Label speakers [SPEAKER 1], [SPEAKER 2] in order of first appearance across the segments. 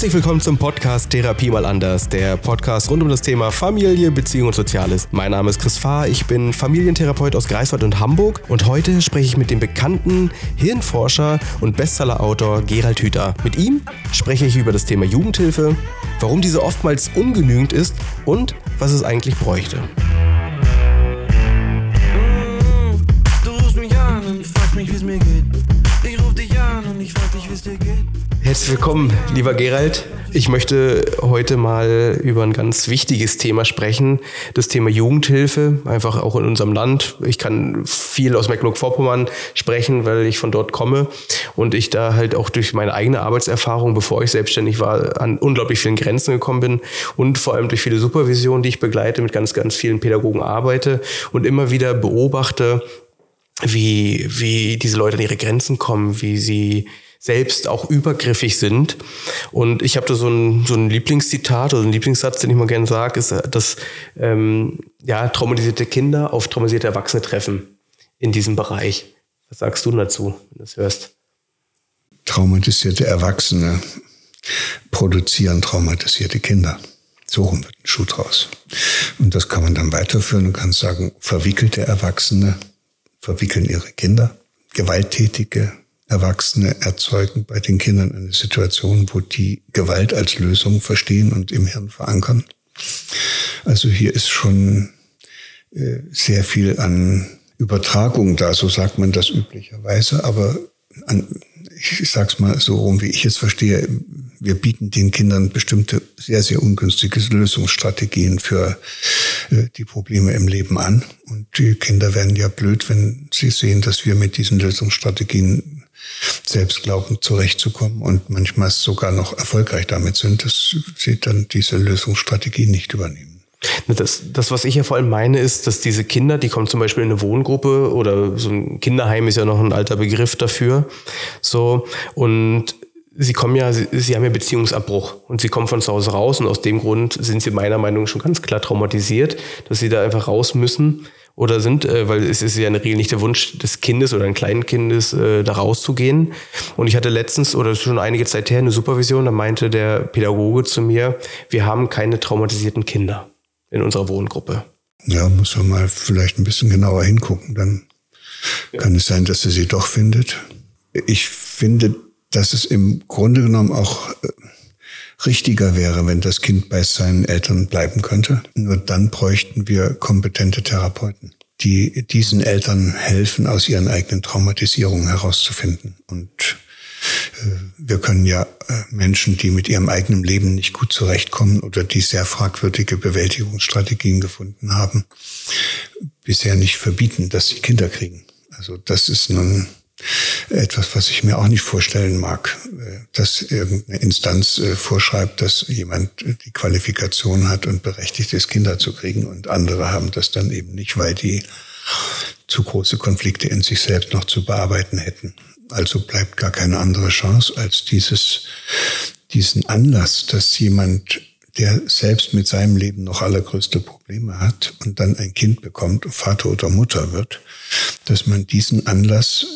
[SPEAKER 1] Herzlich willkommen zum Podcast Therapie mal anders, der Podcast rund um das Thema Familie, Beziehung und Soziales. Mein Name ist Chris Fahr, ich bin Familientherapeut aus Greifswald und Hamburg und heute spreche ich mit dem bekannten Hirnforscher und Bestsellerautor Gerald Hüther. Mit ihm spreche ich über das Thema Jugendhilfe, warum diese oftmals ungenügend ist und was es eigentlich bräuchte. Herzlich willkommen, lieber Gerald. Ich möchte heute mal über ein ganz wichtiges Thema sprechen, das Thema Jugendhilfe, einfach auch in unserem Land. Ich kann viel aus Mecklenburg-Vorpommern sprechen, weil ich von dort komme und ich da halt auch durch meine eigene Arbeitserfahrung, bevor ich selbstständig war, an unglaublich vielen Grenzen gekommen bin und vor allem durch viele Supervisionen, die ich begleite, mit ganz, ganz vielen Pädagogen arbeite und immer wieder beobachte, wie, wie diese Leute an ihre Grenzen kommen, wie sie selbst auch übergriffig sind. Und ich habe da so ein, so ein Lieblingszitat oder ein Lieblingssatz, den ich mal gerne sage, ist, dass ähm, ja, traumatisierte Kinder auf traumatisierte Erwachsene treffen in diesem Bereich. Was sagst du dazu, wenn du das hörst?
[SPEAKER 2] Traumatisierte Erwachsene produzieren traumatisierte Kinder. So rum wird ein Schuh draus. Und das kann man dann weiterführen und kann sagen, verwickelte Erwachsene verwickeln ihre Kinder. Gewalttätige Erwachsene erzeugen bei den Kindern eine Situation, wo die Gewalt als Lösung verstehen und im Hirn verankern. Also hier ist schon äh, sehr viel an Übertragung da, so sagt man das üblicherweise, aber an, ich sag's mal so rum, wie ich es verstehe, wir bieten den Kindern bestimmte sehr, sehr ungünstige Lösungsstrategien für äh, die Probleme im Leben an. Und die Kinder werden ja blöd, wenn sie sehen, dass wir mit diesen Lösungsstrategien selbst glauben, zurechtzukommen und manchmal sogar noch erfolgreich damit sind, dass sie dann diese Lösungsstrategie nicht übernehmen.
[SPEAKER 1] Das, das, was ich ja vor allem meine, ist, dass diese Kinder, die kommen zum Beispiel in eine Wohngruppe oder so ein Kinderheim ist ja noch ein alter Begriff dafür. So, und sie kommen ja, sie, sie haben ja Beziehungsabbruch und sie kommen von zu Hause raus und aus dem Grund sind sie meiner Meinung nach schon ganz klar traumatisiert, dass sie da einfach raus müssen oder sind, äh, weil es ist ja in der Regel nicht der Wunsch des Kindes oder ein kleinen Kindes, äh, da rauszugehen. Und ich hatte letztens oder schon einige Zeit her eine Supervision, da meinte der Pädagoge zu mir, wir haben keine traumatisierten Kinder in unserer Wohngruppe.
[SPEAKER 2] Ja, muss man mal vielleicht ein bisschen genauer hingucken, dann ja. kann es sein, dass er sie doch findet. Ich finde, dass es im Grunde genommen auch äh, richtiger wäre, wenn das Kind bei seinen Eltern bleiben könnte. Nur dann bräuchten wir kompetente Therapeuten, die diesen Eltern helfen, aus ihren eigenen Traumatisierungen herauszufinden. Und wir können ja äh, Menschen, die mit ihrem eigenen Leben nicht gut zurechtkommen oder die sehr fragwürdige Bewältigungsstrategien gefunden haben, bisher nicht verbieten, dass sie Kinder kriegen. Also das ist nun etwas, was ich mir auch nicht vorstellen mag, äh, dass irgendeine Instanz äh, vorschreibt, dass jemand die Qualifikation hat und berechtigt ist, Kinder zu kriegen und andere haben das dann eben nicht, weil die zu große Konflikte in sich selbst noch zu bearbeiten hätten. Also bleibt gar keine andere Chance als dieses, diesen Anlass, dass jemand der selbst mit seinem Leben noch allergrößte Probleme hat und dann ein Kind bekommt, Vater oder Mutter wird, dass man diesen Anlass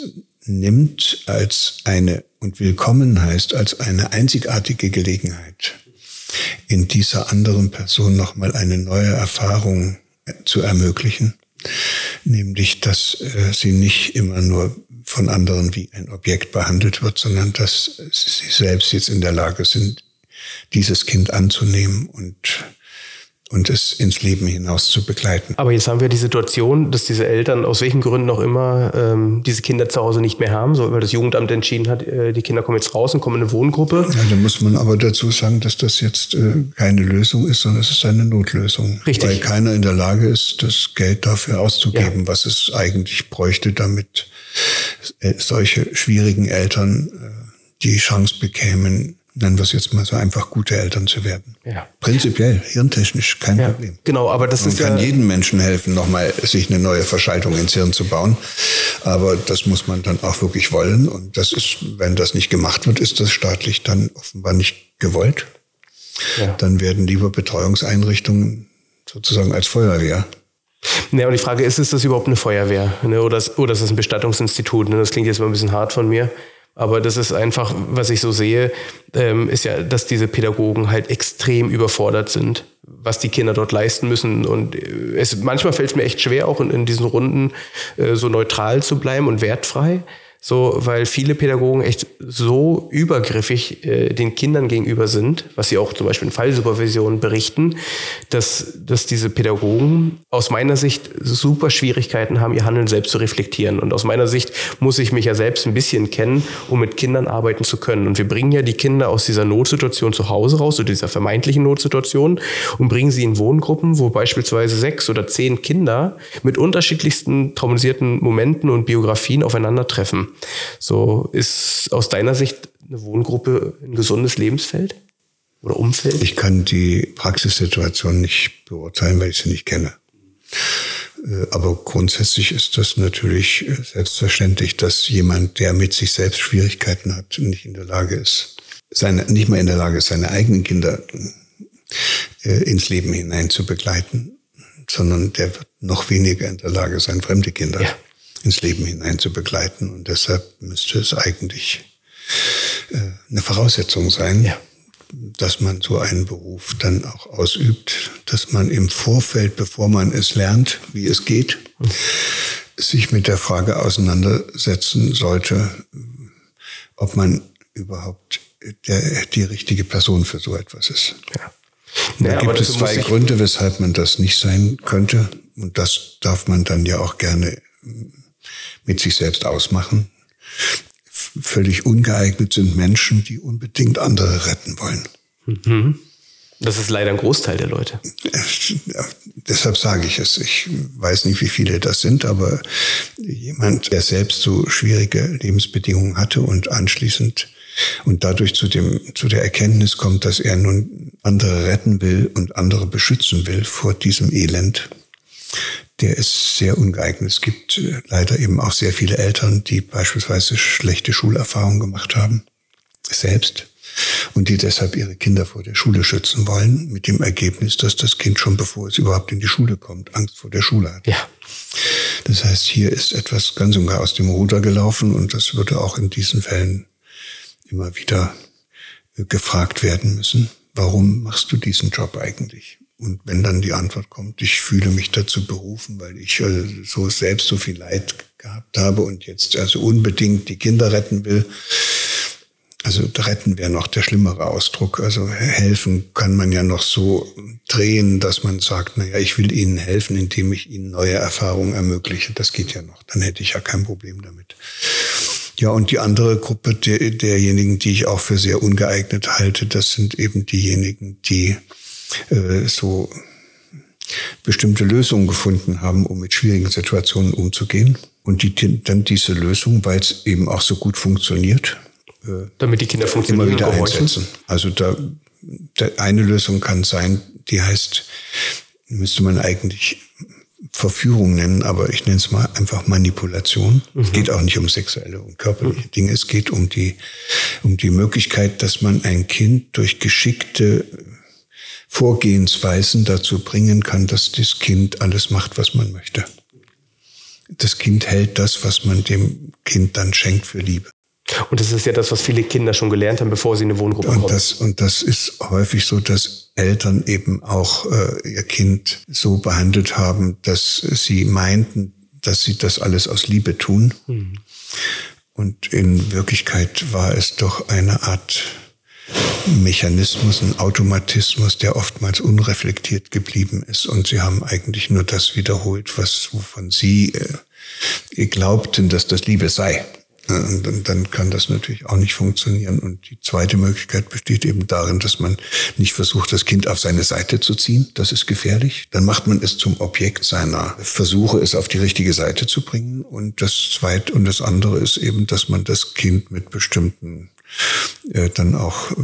[SPEAKER 2] nimmt als eine und willkommen heißt als eine einzigartige Gelegenheit, in dieser anderen Person nochmal eine neue Erfahrung zu ermöglichen, nämlich dass äh, sie nicht immer nur von anderen wie ein Objekt behandelt wird, sondern dass sie selbst jetzt in der Lage sind, dieses Kind anzunehmen und und es ins Leben hinaus zu begleiten.
[SPEAKER 1] Aber jetzt haben wir die Situation, dass diese Eltern aus welchen Gründen auch immer ähm, diese Kinder zu Hause nicht mehr haben, so, weil das Jugendamt entschieden hat, äh, die Kinder kommen jetzt raus und kommen in eine Wohngruppe.
[SPEAKER 2] Ja, da muss man aber dazu sagen, dass das jetzt äh, keine Lösung ist, sondern es ist eine Notlösung.
[SPEAKER 1] Richtig.
[SPEAKER 2] Weil keiner in der Lage ist, das Geld dafür auszugeben, ja. was es eigentlich bräuchte, damit äh, solche schwierigen Eltern äh, die Chance bekämen, nennen wir es jetzt mal so einfach, gute Eltern zu werden.
[SPEAKER 1] Ja.
[SPEAKER 2] Prinzipiell, hirntechnisch, kein ja, Problem.
[SPEAKER 1] Genau, aber das
[SPEAKER 2] Man
[SPEAKER 1] ist
[SPEAKER 2] kann
[SPEAKER 1] ja
[SPEAKER 2] jedem Menschen helfen, nochmal sich eine neue Verschaltung ins Hirn zu bauen. Aber das muss man dann auch wirklich wollen. Und das ist, wenn das nicht gemacht wird, ist das staatlich dann offenbar nicht gewollt. Ja. Dann werden lieber Betreuungseinrichtungen sozusagen als Feuerwehr
[SPEAKER 1] ja, und die Frage ist, ist das überhaupt eine Feuerwehr? Ne? Oder, ist, oder ist das ein Bestattungsinstitut? Ne? Das klingt jetzt mal ein bisschen hart von mir. Aber das ist einfach, was ich so sehe, ähm, ist ja, dass diese Pädagogen halt extrem überfordert sind, was die Kinder dort leisten müssen. Und äh, es, manchmal fällt es mir echt schwer, auch in, in diesen Runden äh, so neutral zu bleiben und wertfrei. So, weil viele Pädagogen echt so übergriffig äh, den Kindern gegenüber sind, was sie auch zum Beispiel in Fallsupervisionen berichten, dass, dass diese Pädagogen aus meiner Sicht super Schwierigkeiten haben, ihr Handeln selbst zu reflektieren. Und aus meiner Sicht muss ich mich ja selbst ein bisschen kennen, um mit Kindern arbeiten zu können. Und wir bringen ja die Kinder aus dieser Notsituation zu Hause raus, oder dieser vermeintlichen Notsituation, und bringen sie in Wohngruppen, wo beispielsweise sechs oder zehn Kinder mit unterschiedlichsten traumatisierten Momenten und Biografien aufeinandertreffen. So ist aus deiner Sicht eine Wohngruppe ein gesundes Lebensfeld oder Umfeld?
[SPEAKER 2] Ich kann die Praxissituation nicht beurteilen, weil ich sie nicht kenne. Äh, aber grundsätzlich ist das natürlich selbstverständlich, dass jemand, der mit sich selbst Schwierigkeiten hat, nicht in der Lage ist, seine, nicht mal in der Lage ist, seine eigenen Kinder äh, ins Leben hinein zu begleiten, sondern der wird noch weniger in der Lage sein, fremde Kinder ja ins Leben hinein zu begleiten. Und deshalb müsste es eigentlich äh, eine Voraussetzung sein, ja. dass man so einen Beruf dann auch ausübt, dass man im Vorfeld, bevor man es lernt, wie es geht, mhm. sich mit der Frage auseinandersetzen sollte, ob man überhaupt der, die richtige Person für so etwas ist. Ja. Da naja, gibt es zwei Gründe, weshalb man das nicht sein könnte. Und das darf man dann ja auch gerne mit sich selbst ausmachen. Völlig ungeeignet sind Menschen, die unbedingt andere retten wollen.
[SPEAKER 1] Mhm. Das ist leider ein Großteil der Leute.
[SPEAKER 2] Ja, deshalb sage ich es. Ich weiß nicht, wie viele das sind, aber jemand, der selbst so schwierige Lebensbedingungen hatte und anschließend und dadurch zu dem, zu der Erkenntnis kommt, dass er nun andere retten will und andere beschützen will vor diesem Elend, der ist sehr ungeeignet. Es gibt äh, leider eben auch sehr viele Eltern, die beispielsweise schlechte Schulerfahrungen gemacht haben, selbst, und die deshalb ihre Kinder vor der Schule schützen wollen, mit dem Ergebnis, dass das Kind schon bevor es überhaupt in die Schule kommt, Angst vor der Schule hat.
[SPEAKER 1] Ja.
[SPEAKER 2] Das heißt, hier ist etwas ganz und gar aus dem Ruder gelaufen und das würde auch in diesen Fällen immer wieder äh, gefragt werden müssen. Warum machst du diesen Job eigentlich? Und wenn dann die Antwort kommt, ich fühle mich dazu berufen, weil ich äh, so selbst so viel Leid gehabt habe und jetzt also unbedingt die Kinder retten will. Also retten wäre noch der schlimmere Ausdruck. Also helfen kann man ja noch so drehen, dass man sagt, naja, ich will ihnen helfen, indem ich ihnen neue Erfahrungen ermögliche. Das geht ja noch. Dann hätte ich ja kein Problem damit. Ja, und die andere Gruppe der, derjenigen, die ich auch für sehr ungeeignet halte, das sind eben diejenigen, die äh, so bestimmte Lösungen gefunden haben, um mit schwierigen Situationen umzugehen. Und die dann diese Lösung, weil es eben auch so gut funktioniert,
[SPEAKER 1] äh, damit die Kinder funktionieren,
[SPEAKER 2] immer wieder einsetzen. Also da, da eine Lösung kann sein, die heißt, müsste man eigentlich Verführung nennen, aber ich nenne es mal einfach Manipulation. Mhm. Es geht auch nicht um sexuelle und körperliche mhm. Dinge. Es geht um die, um die Möglichkeit, dass man ein Kind durch geschickte Vorgehensweisen dazu bringen kann, dass das Kind alles macht, was man möchte. Das Kind hält das, was man dem Kind dann schenkt für Liebe.
[SPEAKER 1] Und das ist ja das, was viele Kinder schon gelernt haben, bevor sie in eine Wohngruppe
[SPEAKER 2] und
[SPEAKER 1] kommen.
[SPEAKER 2] Das, und das ist häufig so, dass Eltern eben auch äh, ihr Kind so behandelt haben, dass sie meinten, dass sie das alles aus Liebe tun. Mhm. Und in Wirklichkeit war es doch eine Art Mechanismus, ein Automatismus, der oftmals unreflektiert geblieben ist. Und sie haben eigentlich nur das wiederholt, was wovon sie äh, glaubten, dass das Liebe sei. Und dann kann das natürlich auch nicht funktionieren. Und die zweite Möglichkeit besteht eben darin, dass man nicht versucht, das Kind auf seine Seite zu ziehen. Das ist gefährlich. Dann macht man es zum Objekt seiner Versuche, es auf die richtige Seite zu bringen. Und das zweite und das andere ist eben, dass man das Kind mit bestimmten äh, dann auch äh,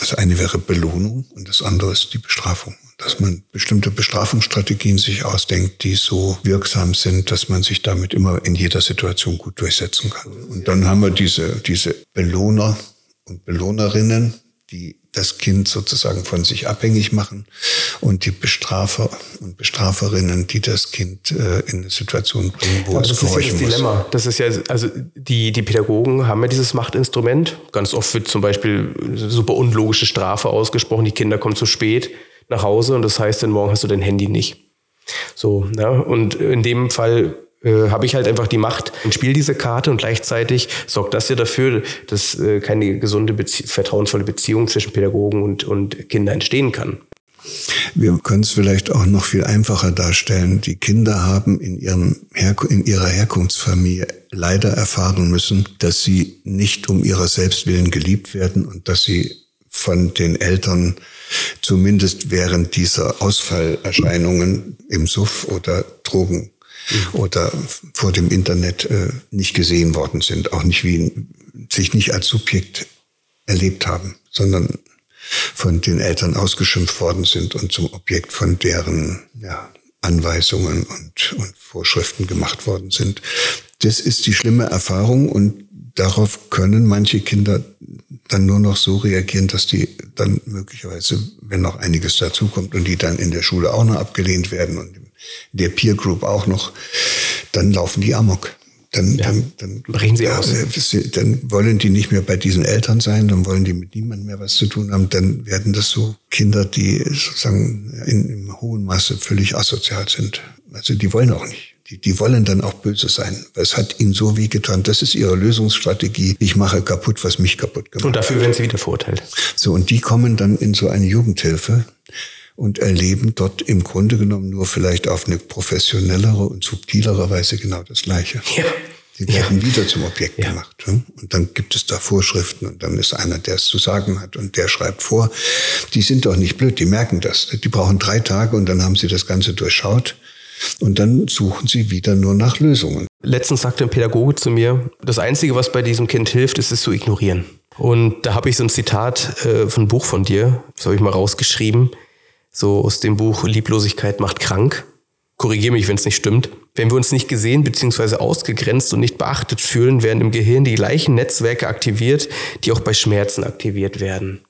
[SPEAKER 2] das eine wäre Belohnung und das andere ist die Bestrafung. Dass man bestimmte Bestrafungsstrategien sich ausdenkt, die so wirksam sind, dass man sich damit immer in jeder Situation gut durchsetzen kann. Und dann haben wir diese, diese Belohner und Belohnerinnen, die das Kind sozusagen von sich abhängig machen und die Bestrafer und Bestraferinnen, die das Kind äh, in eine Situation bringen, wo
[SPEAKER 1] Aber
[SPEAKER 2] es
[SPEAKER 1] das ist ja das
[SPEAKER 2] muss.
[SPEAKER 1] Dilemma. Das ist ja, also die, die Pädagogen haben ja dieses Machtinstrument. Ganz oft wird zum Beispiel super unlogische Strafe ausgesprochen. Die Kinder kommen zu spät nach Hause und das heißt, dann morgen hast du dein Handy nicht. So, ne? Und in dem Fall äh, habe ich halt einfach die Macht und spiele diese Karte und gleichzeitig sorgt das ja dafür, dass äh, keine gesunde, Bezie vertrauensvolle Beziehung zwischen Pädagogen und, und Kindern entstehen kann.
[SPEAKER 2] Wir können es vielleicht auch noch viel einfacher darstellen. Die Kinder haben in, ihrem Herku in ihrer Herkunftsfamilie leider erfahren müssen, dass sie nicht um ihrer selbst willen geliebt werden und dass sie von den Eltern zumindest während dieser Ausfallerscheinungen im Suff oder Drogen oder vor dem Internet äh, nicht gesehen worden sind, auch nicht wie sich nicht als Subjekt erlebt haben, sondern von den Eltern ausgeschimpft worden sind und zum Objekt von deren ja, Anweisungen und, und Vorschriften gemacht worden sind. Das ist die schlimme Erfahrung und darauf können manche Kinder dann nur noch so reagieren, dass die dann möglicherweise, wenn noch einiges dazukommt und die dann in der Schule auch noch abgelehnt werden und der Peer Group auch noch, dann laufen die amok. Dann,
[SPEAKER 1] Ja.
[SPEAKER 2] dann, dann
[SPEAKER 1] Brechen sie aus.
[SPEAKER 2] äh, Dann wollen die nicht mehr bei diesen Eltern sein, dann wollen die mit niemandem mehr was zu tun haben. Dann werden das so Kinder, die sozusagen in, im hohen Maße völlig asozial sind. Also die wollen auch nicht. Die, die wollen dann auch böse sein. Es hat ihnen so weh getan. Das ist ihre Lösungsstrategie. Ich mache kaputt, was mich kaputt gemacht
[SPEAKER 1] Und
[SPEAKER 2] hat.
[SPEAKER 1] dafür werden sie wieder verurteilt.
[SPEAKER 2] So, und die kommen dann in so eine Jugendhilfe und erleben dort im Grunde genommen nur vielleicht auf eine professionellere und subtilere Weise genau das Gleiche.
[SPEAKER 1] Ja.
[SPEAKER 2] Die werden wieder zum Objekt
[SPEAKER 1] Ja.
[SPEAKER 2] gemacht. ne? Und dann gibt es da Vorschriften und dann ist einer, der es zu sagen hat und der schreibt vor. Die sind doch nicht blöd, die merken das. Die brauchen drei Tage und dann haben sie das Ganze durchschaut. Und dann suchen sie wieder nur nach Lösungen.
[SPEAKER 1] Letztens sagte ein Pädagoge zu mir, das Einzige, was bei diesem Kind hilft, ist es zu ignorieren. Und da habe ich so ein Zitat äh, von einem Buch von dir, das habe ich mal rausgeschrieben, so aus dem Buch Lieblosigkeit macht krank. Korrigiere mich, wenn es nicht stimmt. Wenn wir uns nicht gesehen bzw. ausgegrenzt und nicht beachtet fühlen, werden im Gehirn die gleichen Netzwerke aktiviert, die auch bei Schmerzen aktiviert werden.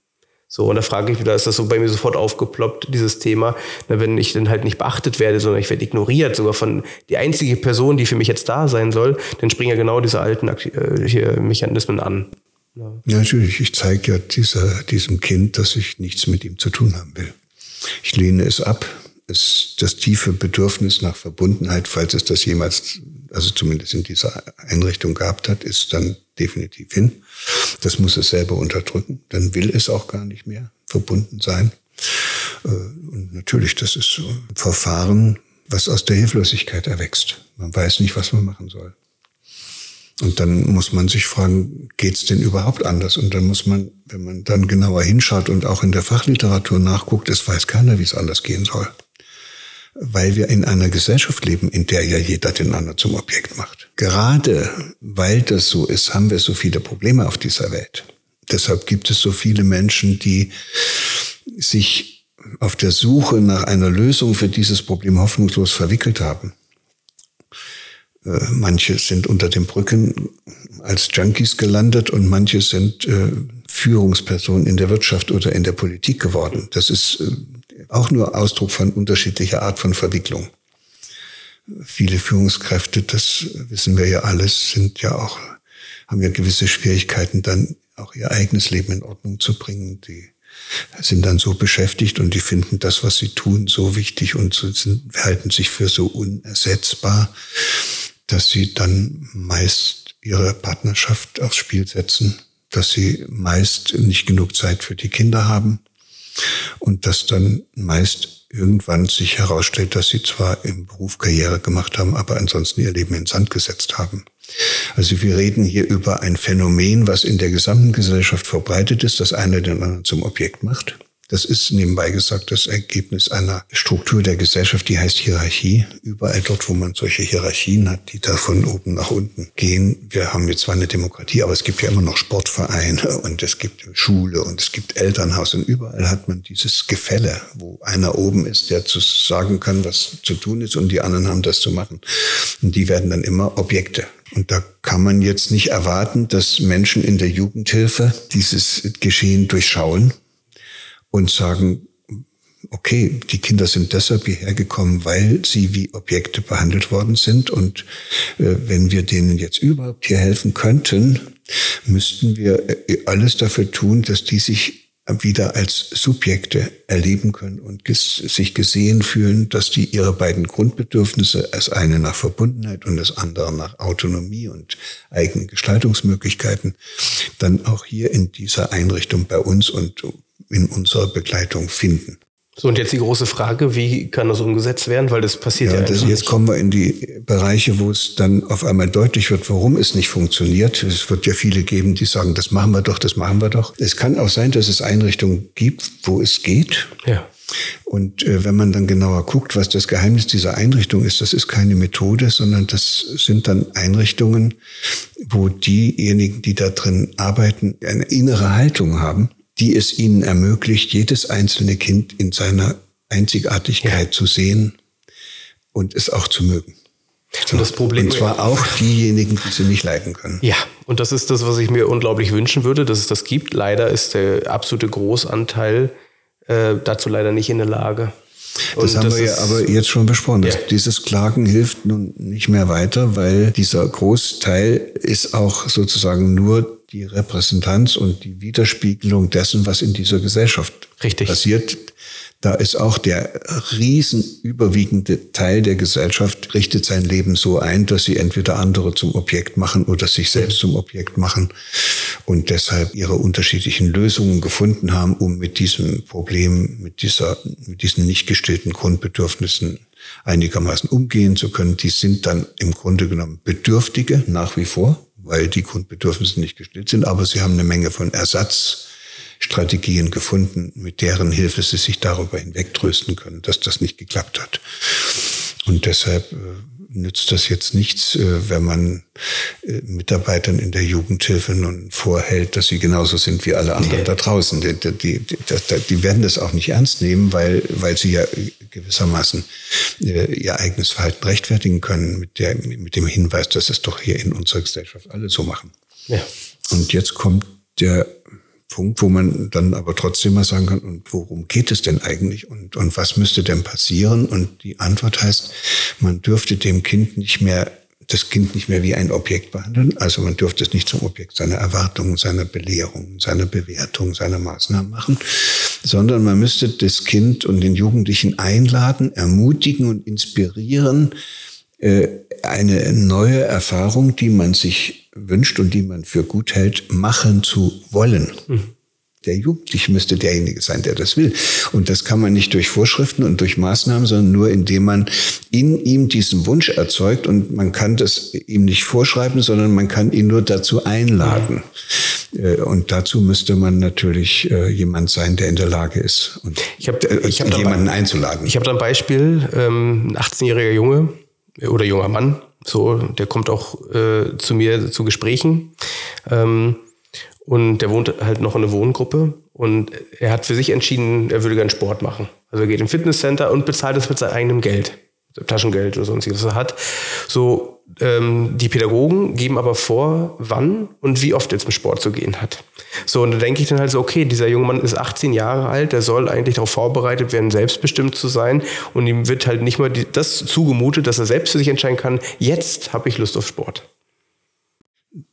[SPEAKER 1] So, und da frage ich mich, da ist das so bei mir sofort aufgeploppt, dieses Thema. Na, wenn ich dann halt nicht beachtet werde, sondern ich werde ignoriert, sogar von die einzige Person, die für mich jetzt da sein soll, dann springen ja genau diese alten äh, Mechanismen an.
[SPEAKER 2] Ja, natürlich, ich zeige ja dieser, diesem Kind, dass ich nichts mit ihm zu tun haben will. Ich lehne es ab. Es, das tiefe Bedürfnis nach Verbundenheit, falls es das jemals, also zumindest in dieser Einrichtung gehabt hat, ist dann definitiv hin. Das muss es selber unterdrücken. Dann will es auch gar nicht mehr verbunden sein. Äh, Und natürlich, das ist so ein Verfahren, was aus der Hilflosigkeit erwächst. Man weiß nicht, was man machen soll. Und dann muss man sich fragen, geht's denn überhaupt anders? Und dann muss man, wenn man dann genauer hinschaut und auch in der Fachliteratur nachguckt, es weiß keiner, wie es anders gehen soll. Weil wir in einer Gesellschaft leben, in der ja jeder den anderen zum Objekt macht. Gerade weil das so ist, haben wir so viele Probleme auf dieser Welt. Deshalb gibt es so viele Menschen, die sich auf der Suche nach einer Lösung für dieses Problem hoffnungslos verwickelt haben. Äh, Manche sind unter den Brücken als Junkies gelandet und manche sind äh, Führungspersonen in der Wirtschaft oder in der Politik geworden. Das ist äh, auch nur Ausdruck von unterschiedlicher Art von Verwicklung. Viele Führungskräfte, das wissen wir ja alles, sind ja auch, haben ja gewisse Schwierigkeiten, dann auch ihr eigenes Leben in Ordnung zu bringen. Die sind dann so beschäftigt und die finden das, was sie tun, so wichtig und sind, halten sich für so unersetzbar, dass sie dann meist ihre Partnerschaft aufs Spiel setzen, dass sie meist nicht genug Zeit für die Kinder haben und dass dann meist irgendwann sich herausstellt, dass sie zwar im Beruf Karriere gemacht haben, aber ansonsten ihr Leben in Sand gesetzt haben. Also wir reden hier über ein Phänomen, was in der gesamten Gesellschaft verbreitet ist, dass einer den anderen zum Objekt macht. Das ist nebenbei gesagt das Ergebnis einer Struktur der Gesellschaft, die heißt Hierarchie. Überall dort, wo man solche Hierarchien hat, die da von oben nach unten gehen. Wir haben jetzt zwar eine Demokratie, aber es gibt ja immer noch Sportvereine und es gibt Schule und es gibt Elternhaus und überall hat man dieses Gefälle, wo einer oben ist, der zu sagen kann, was zu tun ist und die anderen haben das zu machen. Und die werden dann immer Objekte. Und da kann man jetzt nicht erwarten, dass Menschen in der Jugendhilfe dieses Geschehen durchschauen und sagen, okay, die Kinder sind deshalb hierher gekommen, weil sie wie Objekte behandelt worden sind. Und äh, wenn wir denen jetzt überhaupt hier helfen könnten, müssten wir äh, alles dafür tun, dass die sich wieder als Subjekte erleben können und ges sich gesehen fühlen, dass die ihre beiden Grundbedürfnisse, das eine nach Verbundenheit und das andere nach Autonomie und eigenen Gestaltungsmöglichkeiten, dann auch hier in dieser Einrichtung bei uns und in unserer Begleitung finden.
[SPEAKER 1] So, und jetzt die große Frage, wie kann das umgesetzt werden? Weil das passiert ja, ja
[SPEAKER 2] das, Jetzt kommen wir in die Bereiche, wo es dann auf einmal deutlich wird, warum es nicht funktioniert. Es wird ja viele geben, die sagen, das machen wir doch, das machen wir doch. Es kann auch sein, dass es Einrichtungen gibt, wo es geht.
[SPEAKER 1] Ja.
[SPEAKER 2] Und äh, wenn man dann genauer guckt, was das Geheimnis dieser Einrichtung ist, das ist keine Methode, sondern das sind dann Einrichtungen, wo diejenigen, die da drin arbeiten, eine innere Haltung haben die es ihnen ermöglicht, jedes einzelne Kind in seiner Einzigartigkeit ja. zu sehen und es auch zu mögen.
[SPEAKER 1] So. Und das Problem.
[SPEAKER 2] Und zwar auch diejenigen, die sie nicht leiden können.
[SPEAKER 1] Ja, und das ist das, was ich mir unglaublich wünschen würde, dass es das gibt. Leider ist der absolute Großanteil äh, dazu leider nicht in der Lage.
[SPEAKER 2] Das und haben das wir ja aber jetzt schon besprochen. Ja. Dieses Klagen hilft nun nicht mehr weiter, weil dieser Großteil ist auch sozusagen nur die Repräsentanz und die Widerspiegelung dessen, was in dieser Gesellschaft
[SPEAKER 1] Richtig.
[SPEAKER 2] passiert. Da ist auch der riesen überwiegende Teil der Gesellschaft richtet sein Leben so ein, dass sie entweder andere zum Objekt machen oder sich selbst zum Objekt machen und deshalb ihre unterschiedlichen Lösungen gefunden haben, um mit diesem Problem, mit dieser, mit diesen nicht gestillten Grundbedürfnissen einigermaßen umgehen zu können. Die sind dann im Grunde genommen Bedürftige nach wie vor, weil die Grundbedürfnisse nicht gestillt sind, aber sie haben eine Menge von Ersatzstrategien gefunden, mit deren Hilfe sie sich darüber hinwegtrösten können, dass das nicht geklappt hat. Und deshalb äh, nützt das jetzt nichts, äh, wenn man äh, Mitarbeitern in der Jugendhilfe nun vorhält, dass sie genauso sind wie alle anderen da draußen. Die, die, die, die, werden das auch nicht ernst nehmen, weil, weil sie ja gewissermaßen ihr eigenes Verhalten rechtfertigen können mit, der, mit dem Hinweis, dass es doch hier in unserer Gesellschaft alle so machen.
[SPEAKER 1] Ja.
[SPEAKER 2] Und jetzt kommt der Punkt, wo man dann aber trotzdem mal sagen kann, und worum geht es denn eigentlich und, und was müsste denn passieren? Und die Antwort heißt, man dürfte dem Kind nicht mehr, das Kind nicht mehr wie ein Objekt behandeln. Also man dürfte es nicht zum Objekt seiner Erwartungen, seiner Belehrungen, seiner Bewertung, seiner Maßnahmen machen, sondern man müsste das Kind und den Jugendlichen einladen, ermutigen und inspirieren, eine neue Erfahrung, die man sich wünscht und die man für gut hält, machen zu wollen. Mhm. Der Jugendliche müsste derjenige sein, der das will. Und das kann man nicht durch Vorschriften und durch Maßnahmen, sondern nur indem man in ihm diesen Wunsch erzeugt. Und man kann das ihm nicht vorschreiben, sondern man kann ihn nur dazu einladen. Mhm. Und dazu müsste man natürlich äh, jemand sein, der in der Lage ist, und
[SPEAKER 1] ich hab, ich hab jemanden dabei, einzuladen. Ich habe da ein Beispiel, ähm, ein 18-jähriger Junge oder junger Mann, so, der kommt auch äh, zu mir zu Gesprächen. Ähm, und der wohnt halt noch in einer Wohngruppe. Und er hat für sich entschieden, er würde gerne Sport machen. Also er geht im Fitnesscenter und bezahlt es mit seinem eigenen Geld. Taschengeld oder sonstiges, hat. So, ähm, die Pädagogen geben aber vor, wann und wie oft er zum Sport zu gehen hat. So, und da denke ich dann halt so, okay, dieser junge Mann ist 18 Jahre alt, der soll eigentlich darauf vorbereitet werden, selbstbestimmt zu sein. Und ihm wird halt nicht mal die, das zugemutet, dass er selbst für sich entscheiden kann, jetzt habe ich Lust auf Sport.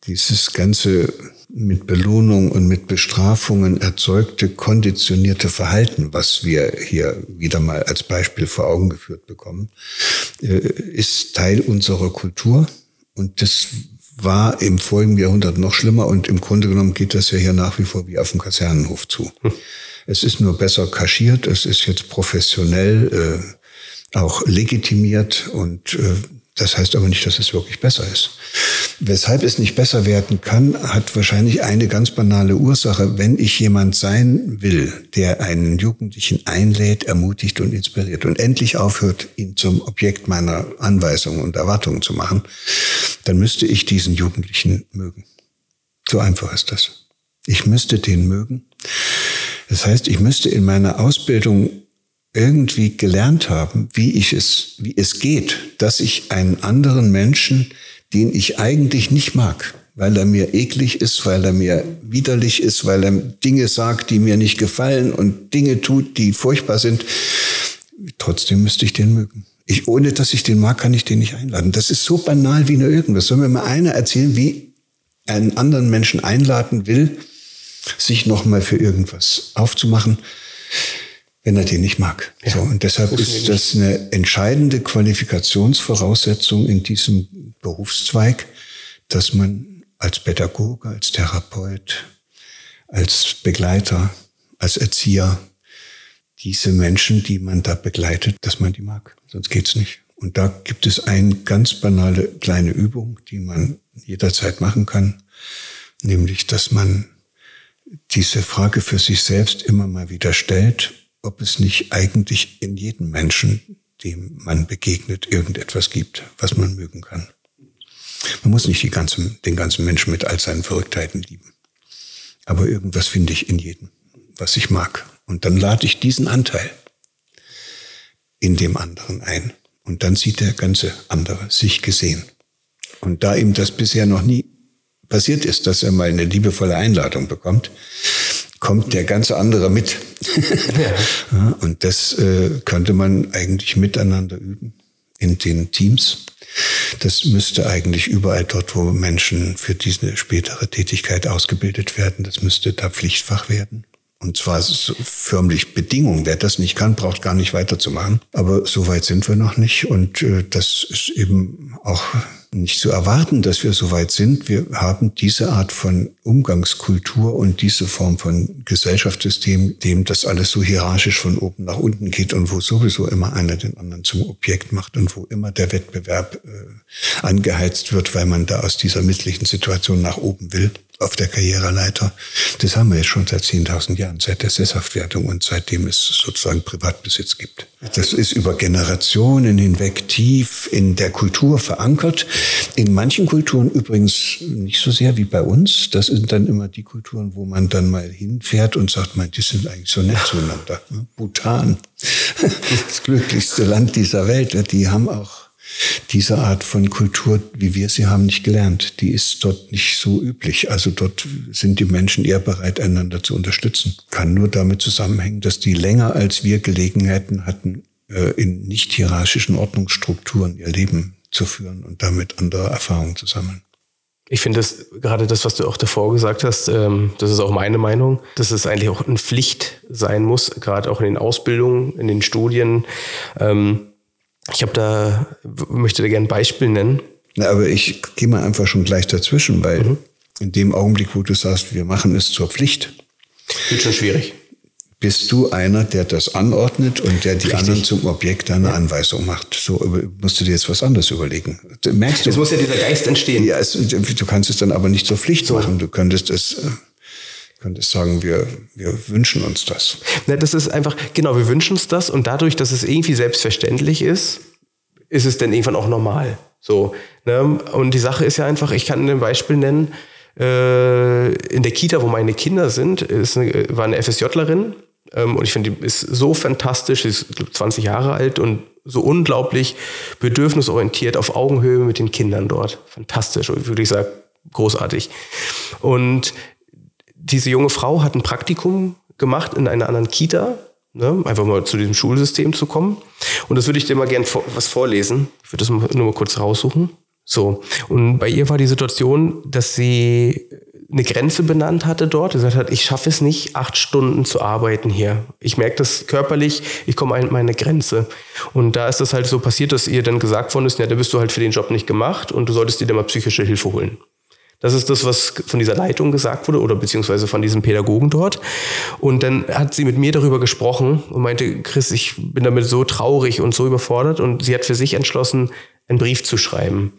[SPEAKER 2] Dieses ganze mit Belohnung und mit Bestrafungen erzeugte konditionierte Verhalten, was wir hier wieder mal als Beispiel vor Augen geführt bekommen, äh, ist Teil unserer Kultur. Und das war im folgenden Jahrhundert noch schlimmer und im Grunde genommen geht das ja hier nach wie vor wie auf dem Kasernenhof zu. Hm. Es ist nur besser kaschiert, es ist jetzt professionell äh, auch legitimiert und äh, das heißt aber nicht, dass es wirklich besser ist. Weshalb es nicht besser werden kann, hat wahrscheinlich eine ganz banale Ursache. Wenn ich jemand sein will, der einen Jugendlichen einlädt, ermutigt und inspiriert und endlich aufhört, ihn zum Objekt meiner Anweisungen und Erwartungen zu machen, dann müsste ich diesen Jugendlichen mögen. So einfach ist das. Ich müsste den mögen. Das heißt, ich müsste in meiner Ausbildung irgendwie gelernt haben, wie ich es, wie es geht, dass ich einen anderen Menschen, den ich eigentlich nicht mag, weil er mir eklig ist, weil er mir widerlich ist, weil er Dinge sagt, die mir nicht gefallen und Dinge tut, die furchtbar sind. Trotzdem müsste ich den mögen. Ich, ohne dass ich den mag, kann ich den nicht einladen. Das ist so banal wie nur irgendwas. Soll mir mal einer erzählen, wie einen anderen Menschen einladen will, sich nochmal für irgendwas aufzumachen, wenn er den nicht mag. Ja, so, und deshalb ist das eine entscheidende Qualifikationsvoraussetzung in diesem Berufszweig, dass man als Pädagoge, als Therapeut, als Begleiter, als Erzieher diese Menschen, die man da begleitet, dass man die mag. Sonst geht's nicht. Und da gibt es eine ganz banale kleine Übung, die man jederzeit machen kann, nämlich, dass man diese Frage für sich selbst immer mal wieder stellt, ob es nicht eigentlich in jedem Menschen, dem man begegnet, irgendetwas gibt, was man mögen kann. Man muss nicht die ganzen, den ganzen Menschen mit all seinen Verrücktheiten lieben. Aber irgendwas finde ich in jedem, was ich mag. Und dann lade ich diesen Anteil in dem anderen ein. Und dann sieht der ganze andere sich gesehen. Und da ihm das bisher noch nie passiert ist, dass er mal eine liebevolle Einladung bekommt, kommt der ganze andere mit. Ja. und das äh, könnte man eigentlich miteinander üben in den Teams. Das müsste eigentlich überall dort, wo Menschen für diese spätere Tätigkeit ausgebildet werden, das müsste da Pflichtfach werden. Und zwar ist es förmlich Bedingung. Wer das nicht kann, braucht gar nicht weiterzumachen. Aber so weit sind wir noch nicht. Und äh, das ist eben auch nicht zu erwarten, dass wir so weit sind. Wir haben diese Art von Umgangskultur und diese Form von Gesellschaftssystem, dem das alles so hierarchisch von oben nach unten geht und wo sowieso immer einer den anderen zum Objekt macht und wo immer der Wettbewerb äh, angeheizt wird, weil man da aus dieser misslichen Situation nach oben will auf der Karriereleiter. Das haben wir jetzt schon seit 10.000 Jahren, seit der Sesshaftwertung und seitdem es sozusagen Privatbesitz gibt. Das ist über Generationen hinweg tief in der Kultur verankert. In manchen Kulturen übrigens nicht so sehr wie bei uns. Das sind dann immer die Kulturen, wo man dann mal hinfährt und sagt, man, die sind eigentlich so nett zueinander. Bhutan, das glücklichste Land dieser Welt, die haben auch diese Art von Kultur, wie wir sie haben, nicht gelernt. Die ist dort nicht so üblich. Also dort sind die Menschen eher bereit, einander zu unterstützen. Kann nur damit zusammenhängen, dass die länger als wir Gelegenheiten hatten, äh, in nicht hierarchischen Ordnungsstrukturen ihr Leben zu führen und damit andere Erfahrungen zu sammeln.
[SPEAKER 1] Ich finde das gerade das, was du auch davor gesagt hast, ähm, das ist auch meine Meinung, dass es eigentlich auch eine Pflicht sein muss, gerade auch in den Ausbildungen, in den Studien. Ähm, ich habe da, möchte da gerne ein Beispiel nennen.
[SPEAKER 2] Na, aber ich gehe mal einfach schon gleich dazwischen, weil mhm. in dem Augenblick, wo du sagst, wir machen es zur Pflicht.
[SPEAKER 1] Wird schon schwierig.
[SPEAKER 2] Bist du einer, der das anordnet und der die Richtig. anderen zum Objekt deiner ja. Anweisung macht? So musst du dir jetzt was anderes überlegen.
[SPEAKER 1] Merkst du? Es muss ja dieser Geist entstehen.
[SPEAKER 2] Ja, es, du kannst es dann aber nicht zur Pflicht so. machen. Du könntest es äh, könntest sagen, wir, wir wünschen uns das.
[SPEAKER 1] Na, das ist einfach, genau, wir wünschen uns das und dadurch, dass es irgendwie selbstverständlich ist, ist es dann irgendwann auch normal. So, ne? Und die Sache ist ja einfach, ich kann ein Beispiel nennen, äh, in der Kita, wo meine Kinder sind, ist eine, war eine FSJlerin ähm, und ich finde, die ist so fantastisch, sie ist 20 Jahre alt und so unglaublich bedürfnisorientiert auf Augenhöhe mit den Kindern dort. Fantastisch, würde ich sagen, großartig. Und diese junge Frau hat ein Praktikum gemacht in einer anderen Kita, ne, einfach mal zu diesem Schulsystem zu kommen. Und das würde ich dir mal gerne vor, was vorlesen. Ich würde das nur mal kurz raussuchen. So. Und bei ihr war die Situation, dass sie eine Grenze benannt hatte dort. Sie gesagt hat, ich schaffe es nicht, acht Stunden zu arbeiten hier. Ich merke das körperlich, ich komme an meine Grenze. Und da ist das halt so passiert, dass ihr dann gesagt worden ist, ja, da bist du halt für den Job nicht gemacht und du solltest dir dann mal psychische Hilfe holen. Das ist das, was von dieser Leitung gesagt wurde oder beziehungsweise von diesem Pädagogen dort. Und dann hat sie mit mir darüber gesprochen und meinte, Chris, ich bin damit so traurig und so überfordert. Und sie hat für sich entschlossen, einen Brief zu schreiben.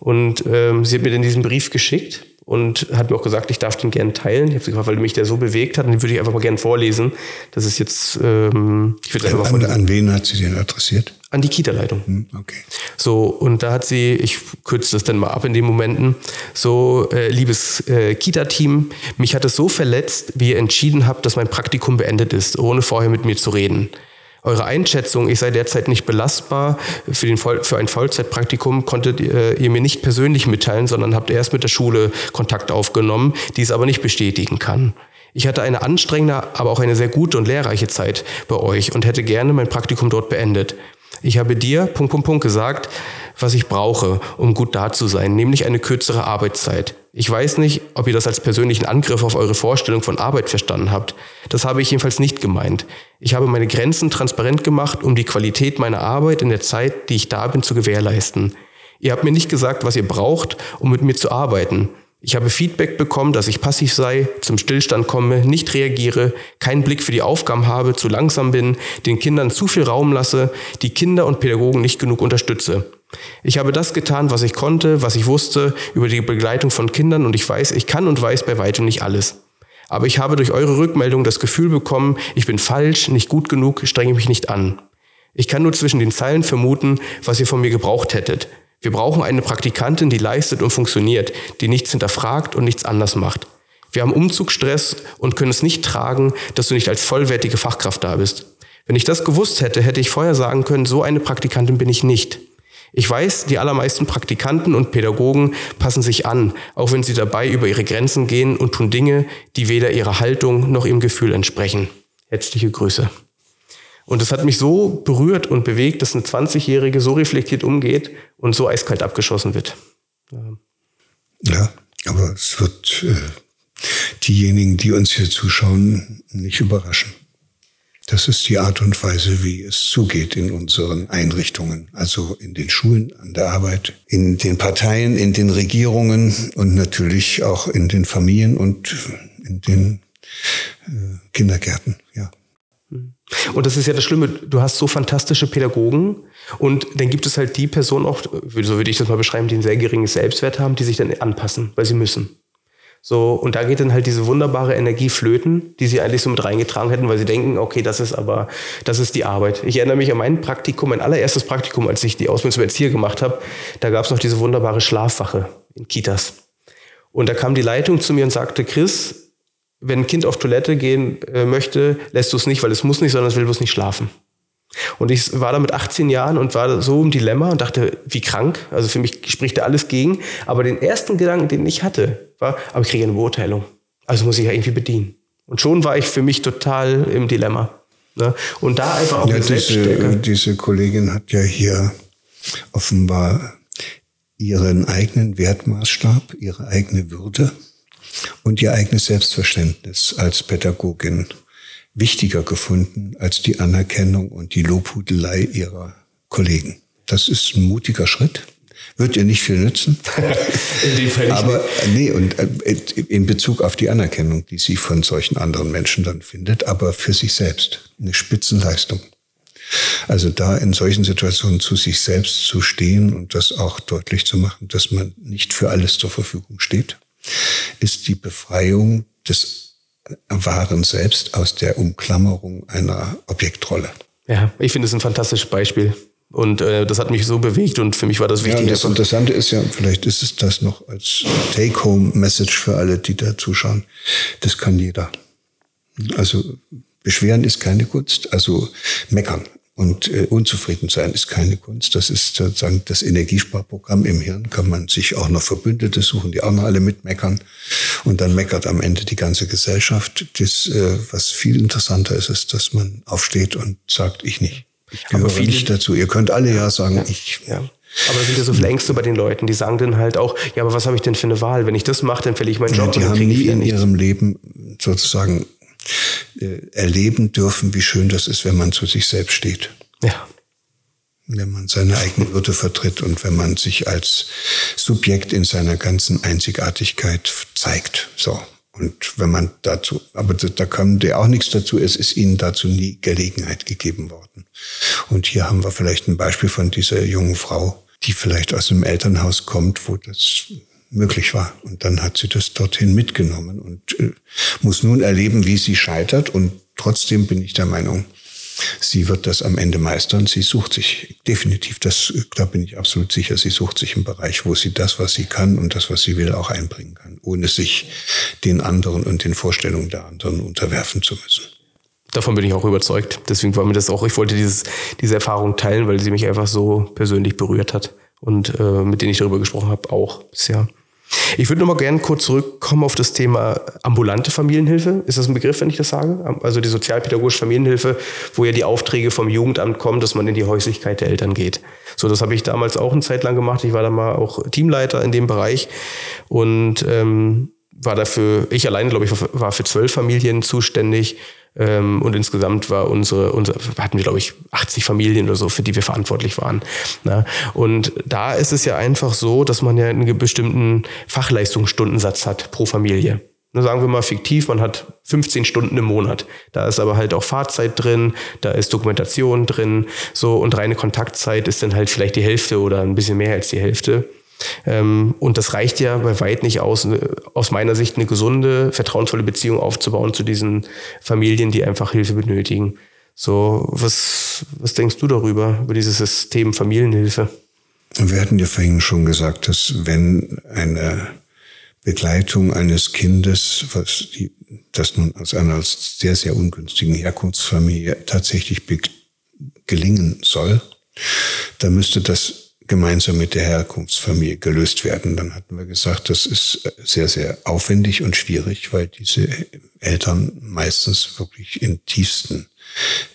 [SPEAKER 1] Und ähm, sie hat mir dann diesen Brief geschickt und hat mir auch gesagt, ich darf den gerne teilen. Ich habe sie gefragt, weil mich der so bewegt hat, und den würde ich einfach mal gerne vorlesen. Das ist jetzt, ähm, ich würde
[SPEAKER 2] einfach mal an, an wen hat sie den adressiert?
[SPEAKER 1] An die Kita-Leitung.
[SPEAKER 2] Hm, okay.
[SPEAKER 1] So, und da hat sie, ich kürze das dann mal ab in den Momenten, so, äh, liebes äh, Kita-Team, mich hat es so verletzt, wie ihr entschieden habt, dass mein Praktikum beendet ist, ohne vorher mit mir zu reden. Eure Einschätzung, ich sei derzeit nicht belastbar für, den Voll für ein Vollzeitpraktikum, konntet äh, ihr mir nicht persönlich mitteilen, sondern habt erst mit der Schule Kontakt aufgenommen, die es aber nicht bestätigen kann. Ich hatte eine anstrengende, aber auch eine sehr gute und lehrreiche Zeit bei euch und hätte gerne mein Praktikum dort beendet. Ich habe dir, Punkt, Punkt, Punkt, gesagt, was ich brauche, um gut da zu sein, nämlich eine kürzere Arbeitszeit. Ich weiß nicht, ob ihr das als persönlichen Angriff auf eure Vorstellung von Arbeit verstanden habt. Das habe ich jedenfalls nicht gemeint. Ich habe meine Grenzen transparent gemacht, um die Qualität meiner Arbeit in der Zeit, die ich da bin, zu gewährleisten. Ihr habt mir nicht gesagt, was ihr braucht, um mit mir zu arbeiten. Ich habe Feedback bekommen, dass ich passiv sei, zum Stillstand komme, nicht reagiere, keinen Blick für die Aufgaben habe, zu langsam bin, den Kindern zu viel Raum lasse, die Kinder und Pädagogen nicht genug unterstütze. Ich habe das getan, was ich konnte, was ich wusste über die Begleitung von Kindern und ich weiß, ich kann und weiß bei weitem nicht alles. Aber ich habe durch eure Rückmeldung das Gefühl bekommen, ich bin falsch, nicht gut genug, strenge mich nicht an. Ich kann nur zwischen den Zeilen vermuten, was ihr von mir gebraucht hättet. Wir brauchen eine Praktikantin, die leistet und funktioniert, die nichts hinterfragt und nichts anders macht. Wir haben Umzugsstress und können es nicht tragen, dass du nicht als vollwertige Fachkraft da bist. Wenn ich das gewusst hätte, hätte ich vorher sagen können, so eine Praktikantin bin ich nicht. Ich weiß, die allermeisten Praktikanten und Pädagogen passen sich an, auch wenn sie dabei über ihre Grenzen gehen und tun Dinge, die weder ihrer Haltung noch ihrem Gefühl entsprechen. Herzliche Grüße. Und das hat mich so berührt und bewegt, dass eine 20-Jährige so reflektiert umgeht und so eiskalt abgeschossen wird.
[SPEAKER 2] Ja, aber es wird äh, diejenigen, die uns hier zuschauen, nicht überraschen. Das ist die Art und Weise, wie es zugeht in unseren Einrichtungen, also in den Schulen, an der Arbeit, in den Parteien, in den Regierungen und natürlich auch in den Familien und in den äh, Kindergärten. Ja.
[SPEAKER 1] Und das ist ja das Schlimme, du hast so fantastische Pädagogen und dann gibt es halt die Personen auch, so würde ich das mal beschreiben, die ein sehr geringes Selbstwert haben, die sich dann anpassen, weil sie müssen. So, und da geht dann halt diese wunderbare Energie flöten, die sie eigentlich so mit reingetragen hätten, weil sie denken, okay, das ist aber, das ist die Arbeit. Ich erinnere mich an mein Praktikum, mein allererstes Praktikum, als ich die Ausbildung zum Erzieher gemacht habe, da gab es noch diese wunderbare Schlafwache in Kitas. Und da kam die Leitung zu mir und sagte, Chris, wenn ein Kind auf Toilette gehen äh, möchte, lässt du es nicht, weil es muss nicht, sondern es will bloß nicht schlafen. Und ich war da mit 18 Jahren und war so im Dilemma und dachte, wie krank. Also für mich spricht da alles gegen. Aber den ersten Gedanken, den ich hatte, war, aber ich kriege eine Beurteilung. Also muss ich ja irgendwie bedienen. Und schon war ich für mich total im Dilemma. Ne? Und da einfach auch
[SPEAKER 2] ja, diese, diese Kollegin hat ja hier offenbar ihren eigenen Wertmaßstab, ihre eigene Würde und ihr eigenes Selbstverständnis als Pädagogin wichtiger gefunden als die Anerkennung und die Lobhudelei ihrer Kollegen. Das ist ein mutiger Schritt. Wird ihr nicht viel nützen. in dem Fall nicht. Aber nee, und äh, in Bezug auf die Anerkennung, die sie von solchen anderen Menschen dann findet, aber für sich selbst eine Spitzenleistung. Also da in solchen Situationen zu sich selbst zu stehen und das auch deutlich zu machen, dass man nicht für alles zur Verfügung steht ist die Befreiung des wahren Selbst aus der Umklammerung einer Objektrolle.
[SPEAKER 1] Ja, ich finde es ein fantastisches Beispiel. Und äh, das hat mich so bewegt und für mich war das wichtig.
[SPEAKER 2] Ja, das Interessante ist ja, vielleicht ist es das noch als Take-Home-Message für alle, die da zuschauen. Das kann jeder. Also beschweren ist keine Kunst, also meckern und äh, unzufrieden sein ist keine Kunst. Das ist sozusagen das Energiesparprogramm im Hirn. Kann man sich auch noch Verbündete suchen, die auch noch alle mitmeckern. Und dann meckert am Ende die ganze Gesellschaft. Das, äh, was viel interessanter ist, ist, dass man aufsteht und sagt, ich nicht. Ich gehöre Aber viele, nicht dazu. Ihr könnt alle ja sagen,
[SPEAKER 1] ja,
[SPEAKER 2] ich.
[SPEAKER 1] Ja. Aber da sind ja so viele Ängste bei den Leuten, die sagen dann halt auch, ja, aber was habe ich denn für eine Wahl? Wenn ich das mache, dann verliere ich meinen Job.
[SPEAKER 2] Ja, die haben nie in ihrem Leben sozusagen erleben dürfen, wie schön das ist, wenn man zu sich selbst steht.
[SPEAKER 1] Ja.
[SPEAKER 2] Wenn man seine eigene Würde vertritt und wenn man sich als Subjekt in seiner ganzen Einzigartigkeit zeigt. So. Und wenn man dazu, aber da kam dir auch nichts dazu, es ist ihnen dazu nie Gelegenheit gegeben worden. Und hier haben wir vielleicht ein Beispiel von dieser jungen Frau, die vielleicht aus einem Elternhaus kommt, wo das möglich war. Und dann hat sie das dorthin mitgenommen und äh, muss nun erleben, wie sie scheitert. Und trotzdem bin ich der Meinung, sie wird das am Ende meistern. Sie sucht sich definitiv, das, da bin ich absolut sicher, sie sucht sich einen Bereich, wo sie das, was sie kann und das, was sie will, auch einbringen kann, ohne sich den anderen und den Vorstellungen der anderen unterwerfen zu müssen.
[SPEAKER 1] davon bin ich auch überzeugt. Deswegen war mir das auch, ich wollte dieses, diese Erfahrung teilen, weil sie mich einfach so persönlich berührt hat und äh, mit denen ich darüber gesprochen habe, auch bisher. Ich würde noch mal gerne kurz zurückkommen auf das Thema ambulante Familienhilfe. Ist das ein Begriff, wenn ich das sage? Also die sozialpädagogische Familienhilfe, wo ja die Aufträge vom Jugendamt kommen, dass man in die Häuslichkeit der Eltern geht. So, das habe ich damals auch eine Zeit lang gemacht. Ich war da mal auch Teamleiter in dem Bereich und ähm, war dafür, ich alleine, glaube ich, war für zwölf Familien zuständig ähm, und insgesamt war unsere, unsere, hatten wir, glaube ich, 80 Familien oder so, für die wir verantwortlich waren. Na? Und da ist es ja einfach so, dass man ja einen bestimmten Fachleistungsstundensatz hat pro Familie. Na, sagen wir mal fiktiv, man hat 15 Stunden im Monat. Da ist aber halt auch Fahrzeit drin, da ist Dokumentation drin, so und reine Kontaktzeit ist dann halt vielleicht die Hälfte oder ein bisschen mehr als die Hälfte. Ähm, und das reicht ja bei weit nicht aus, aus meiner Sicht eine gesunde, vertrauensvolle Beziehung aufzubauen zu diesen Familien, die einfach Hilfe benötigen. So, was, was denkst du darüber, über dieses System Familienhilfe?
[SPEAKER 2] Wir hatten ja vorhin schon gesagt, dass wenn eine Begleitung eines Kindes, was die, das nun aus einer sehr, sehr ungünstigen Herkunftsfamilie tatsächlich gelingen soll, dann müsste das gemeinsam mit der Herkunftsfamilie gelöst werden. Dann hatten wir gesagt, das ist sehr, sehr aufwendig und schwierig, weil diese Eltern meistens wirklich in tiefsten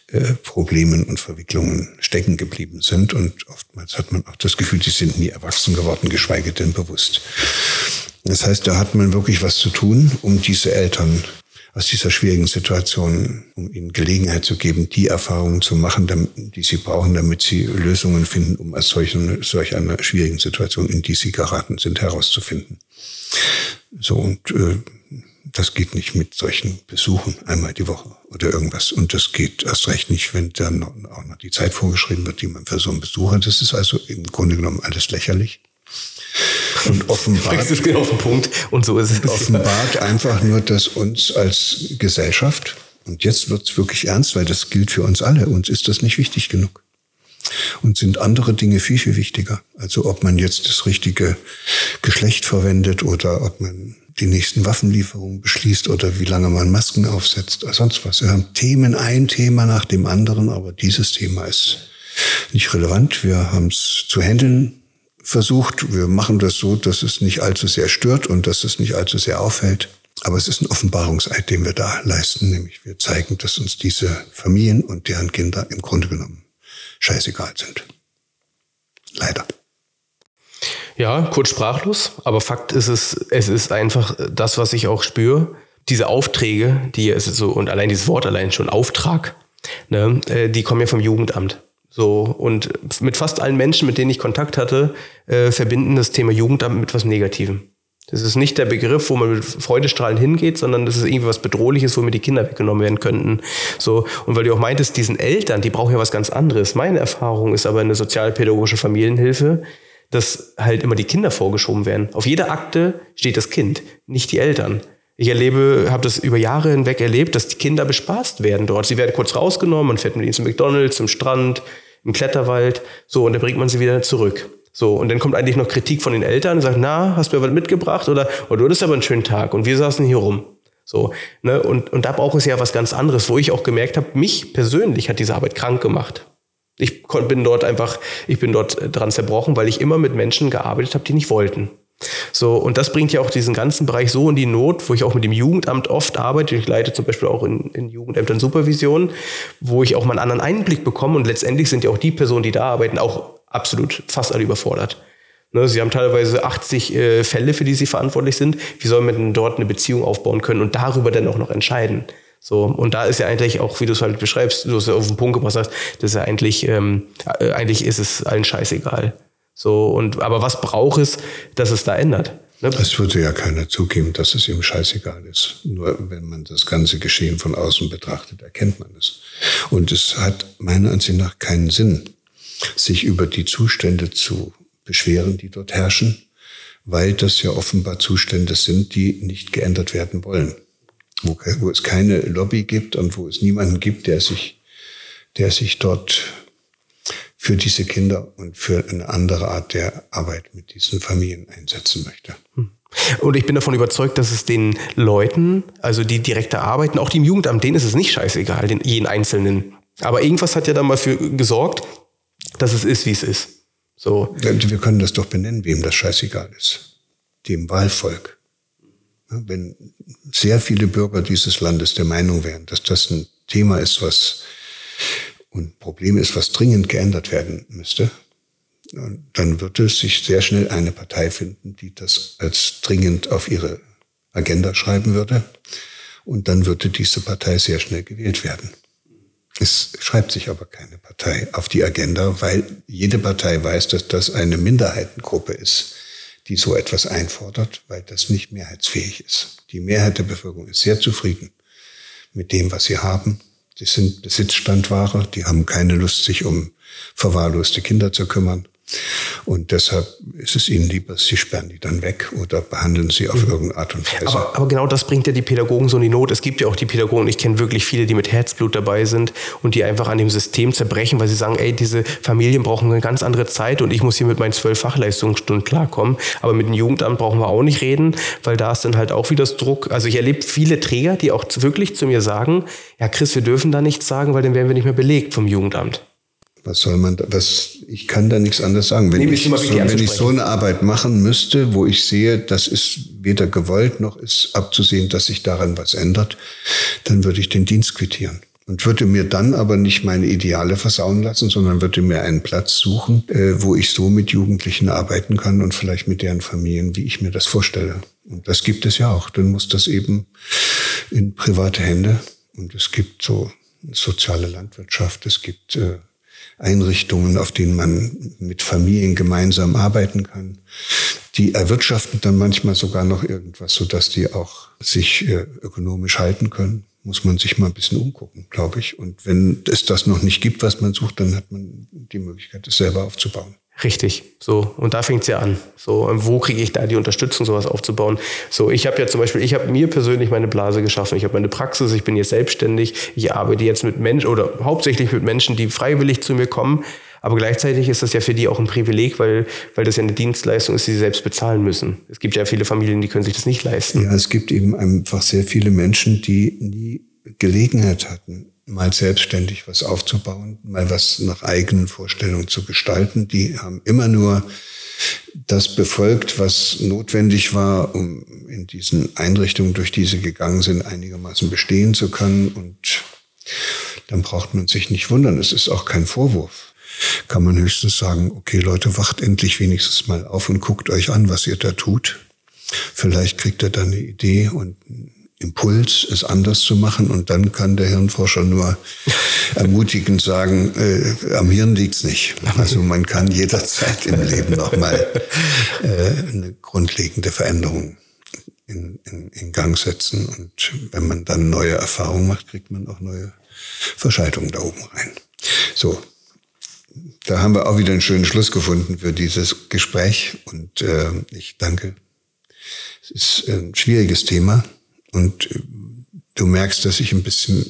[SPEAKER 2] äh, Problemen und Verwicklungen stecken geblieben sind. Und oftmals hat man auch das Gefühl, die sind nie erwachsen geworden, geschweige denn bewusst. Das heißt, da hat man wirklich was zu tun, um diese Eltern aus dieser schwierigen Situation, um ihnen Gelegenheit zu geben, die Erfahrungen zu machen, die sie brauchen, damit sie Lösungen finden, um aus solchen, solch einer schwierigen Situation, in die sie geraten sind, herauszufinden. So, und äh, das geht nicht mit solchen Besuchen einmal die Woche oder irgendwas. Und das geht erst recht nicht, wenn dann auch noch die Zeit vorgeschrieben wird, die man für so einen Besuch hat. Das ist also im Grunde genommen alles lächerlich.
[SPEAKER 1] Und offenbart, es genau auf den Punkt. Und so ist es.
[SPEAKER 2] Offenbart einfach nur, dass uns als Gesellschaft, und jetzt wird es wirklich ernst, weil das gilt für uns alle, uns ist das nicht wichtig genug. Und sind andere Dinge viel, viel wichtiger. Also ob man jetzt das richtige Geschlecht verwendet oder ob man die nächsten Waffenlieferungen beschließt oder wie lange man Masken aufsetzt oder sonst was. Wir haben Themen, ein Thema nach dem anderen, aber dieses Thema ist nicht relevant. Wir haben es zu handeln versucht. Wir machen das so, dass es nicht allzu sehr stört und dass es nicht allzu sehr auffällt. Aber es ist ein Offenbarungseid, den wir da leisten, nämlich wir zeigen, dass uns diese Familien und deren Kinder im Grunde genommen scheißegal sind. Leider.
[SPEAKER 1] Ja, kurz sprachlos, aber Fakt ist es, es ist einfach das, was ich auch spüre. Diese Aufträge, die es so, und allein dieses Wort allein schon Auftrag, ne, äh, die kommen ja vom Jugendamt. So, und mit fast allen Menschen, mit denen ich Kontakt hatte, äh, verbinden das Thema Jugendamt mit was Negativem. Das ist nicht der Begriff, wo man mit Freudestrahlen hingeht, sondern das ist irgendwie was Bedrohliches, wo mir die Kinder weggenommen werden könnten. So, und weil du auch meintest, diesen Eltern, die brauchen ja was ganz anderes. Meine Erfahrung ist aber eine sozialpädagogische Familienhilfe, dass halt immer die Kinder vorgeschoben werden. Auf jeder Akte steht das Kind, nicht die Eltern. Ich erlebe, habe das über Jahre hinweg erlebt, dass die Kinder bespaßt werden dort. Sie werden kurz rausgenommen, man fährt mit ihnen zum McDonalds, zum Strand, im Kletterwald, so, und dann bringt man sie wieder zurück. So, und dann kommt eigentlich noch Kritik von den Eltern und sagt, na, hast du mir was mitgebracht? Oder, oh, du hattest aber einen schönen Tag und wir saßen hier rum. So, ne, und, und da braucht es ja was ganz anderes, wo ich auch gemerkt habe, mich persönlich hat diese Arbeit krank gemacht. Ich bin dort einfach, ich bin dort dran zerbrochen, weil ich immer mit Menschen gearbeitet habe, die nicht wollten. So, und das bringt ja auch diesen ganzen Bereich so in die Not, wo ich auch mit dem Jugendamt oft arbeite. Ich leite zum Beispiel auch in, in Jugendämtern Supervision, wo ich auch mal einen anderen Einblick bekomme. Und letztendlich sind ja auch die Personen, die da arbeiten, auch absolut fast alle überfordert. Ne, sie haben teilweise 80 äh, Fälle, für die sie verantwortlich sind. Wie soll man denn dort eine Beziehung aufbauen können und darüber dann auch noch entscheiden? So, und da ist ja eigentlich auch, wie du es halt beschreibst, du es ja auf den Punkt gebracht hast, das ist ja eigentlich, ähm, äh, eigentlich ist es allen scheißegal. So, und, aber was braucht es, dass es da ändert?
[SPEAKER 2] Ne? Es würde ja keiner zugeben, dass es ihm scheißegal ist. Nur wenn man das ganze Geschehen von außen betrachtet, erkennt man es. Und es hat meiner Ansicht nach keinen Sinn, sich über die Zustände zu beschweren, die dort herrschen, weil das ja offenbar Zustände sind, die nicht geändert werden wollen. Wo, wo es keine Lobby gibt und wo es niemanden gibt, der sich, der sich dort für diese Kinder und für eine andere Art der Arbeit mit diesen Familien einsetzen möchte. Hm.
[SPEAKER 1] Und ich bin davon überzeugt, dass es den Leuten, also die direkte arbeiten, auch die im Jugendamt, denen ist es nicht scheißegal, den jeden Einzelnen. Aber irgendwas hat ja dann mal für gesorgt, dass es ist, wie es ist. So.
[SPEAKER 2] Wir können das doch benennen, wem das scheißegal ist. Dem Wahlvolk. Wenn sehr viele Bürger dieses Landes der Meinung wären, dass das ein Thema ist, was und Problem ist, was dringend geändert werden müsste, dann wird es sich sehr schnell eine Partei finden, die das als dringend auf ihre Agenda schreiben würde. Und dann würde diese Partei sehr schnell gewählt werden. Es schreibt sich aber keine Partei auf die Agenda, weil jede Partei weiß, dass das eine Minderheitengruppe ist, die so etwas einfordert, weil das nicht mehrheitsfähig ist. Die Mehrheit der Bevölkerung ist sehr zufrieden mit dem, was sie haben. Sie sind Besitzstandware, die haben keine Lust, sich um verwahrloste Kinder zu kümmern. Und deshalb ist es ihnen lieber, sie sperren die dann weg oder behandeln sie auf mhm. irgendeine Art und Weise.
[SPEAKER 1] Aber, aber, genau das bringt ja die Pädagogen so in die Not. Es gibt ja auch die Pädagogen, ich kenne wirklich viele, die mit Herzblut dabei sind und die einfach an dem System zerbrechen, weil sie sagen, ey, diese Familien brauchen eine ganz andere Zeit und ich muss hier mit meinen zwölf Fachleistungsstunden klarkommen. Aber mit dem Jugendamt brauchen wir auch nicht reden, weil da ist dann halt auch wieder das Druck. Also ich erlebe viele Träger, die auch wirklich zu mir sagen, ja Chris, wir dürfen da nichts sagen, weil dann werden wir nicht mehr belegt vom Jugendamt
[SPEAKER 2] was soll man, da, was, ich kann da nichts anderes sagen. Wenn, nee, ich, so, wenn ich so eine Arbeit machen müsste, wo ich sehe, das ist weder gewollt noch ist abzusehen, dass sich daran was ändert, dann würde ich den Dienst quittieren. Und würde mir dann aber nicht meine Ideale versauen lassen, sondern würde mir einen Platz suchen, äh, wo ich so mit Jugendlichen arbeiten kann und vielleicht mit deren Familien, wie ich mir das vorstelle. Und das gibt es ja auch. Dann muss das eben in private Hände. Und es gibt so soziale Landwirtschaft, es gibt äh, Einrichtungen, auf denen man mit Familien gemeinsam arbeiten kann. Die erwirtschaften dann manchmal sogar noch irgendwas, sodass die auch sich äh, ökonomisch halten können. Muss man sich mal ein bisschen umgucken, glaube ich. Und wenn es das noch nicht gibt, was man sucht, dann hat man die Möglichkeit, es selber aufzubauen.
[SPEAKER 1] Richtig, so und da fängt es ja an. So, wo kriege ich da die Unterstützung, sowas aufzubauen? So, ich habe ja zum Beispiel, ich habe mir persönlich meine Blase geschaffen. Ich habe meine Praxis, ich bin jetzt selbstständig. Ich arbeite jetzt mit Menschen oder hauptsächlich mit Menschen, die freiwillig zu mir kommen. Aber gleichzeitig ist das ja für die auch ein Privileg, weil, weil das ja eine Dienstleistung ist, die sie selbst bezahlen müssen. Es gibt ja viele Familien, die können sich das nicht leisten.
[SPEAKER 2] Ja, es gibt eben einfach sehr viele Menschen, die nie Gelegenheit hatten, mal selbstständig was aufzubauen, mal was nach eigenen Vorstellungen zu gestalten. Die haben immer nur das befolgt, was notwendig war, um in diesen Einrichtungen, durch die sie gegangen sind, einigermaßen bestehen zu können. Und dann braucht man sich nicht wundern. Es ist auch kein Vorwurf. Kann man höchstens sagen, okay Leute, wacht endlich wenigstens mal auf und guckt euch an, was ihr da tut. Vielleicht kriegt ihr dann eine Idee und Impuls, es anders zu machen. Und dann kann der Hirnforscher nur ermutigend sagen, äh, am Hirn liegt's nicht. Also man kann jederzeit im Leben nochmal äh, eine grundlegende Veränderung in, in, in Gang setzen. Und wenn man dann neue Erfahrungen macht, kriegt man auch neue Verschaltungen da oben rein. So, da haben wir auch wieder einen schönen Schluss gefunden für dieses Gespräch. Und äh, ich danke. Es ist ein schwieriges Thema. Und äh, du merkst, dass ich ein bisschen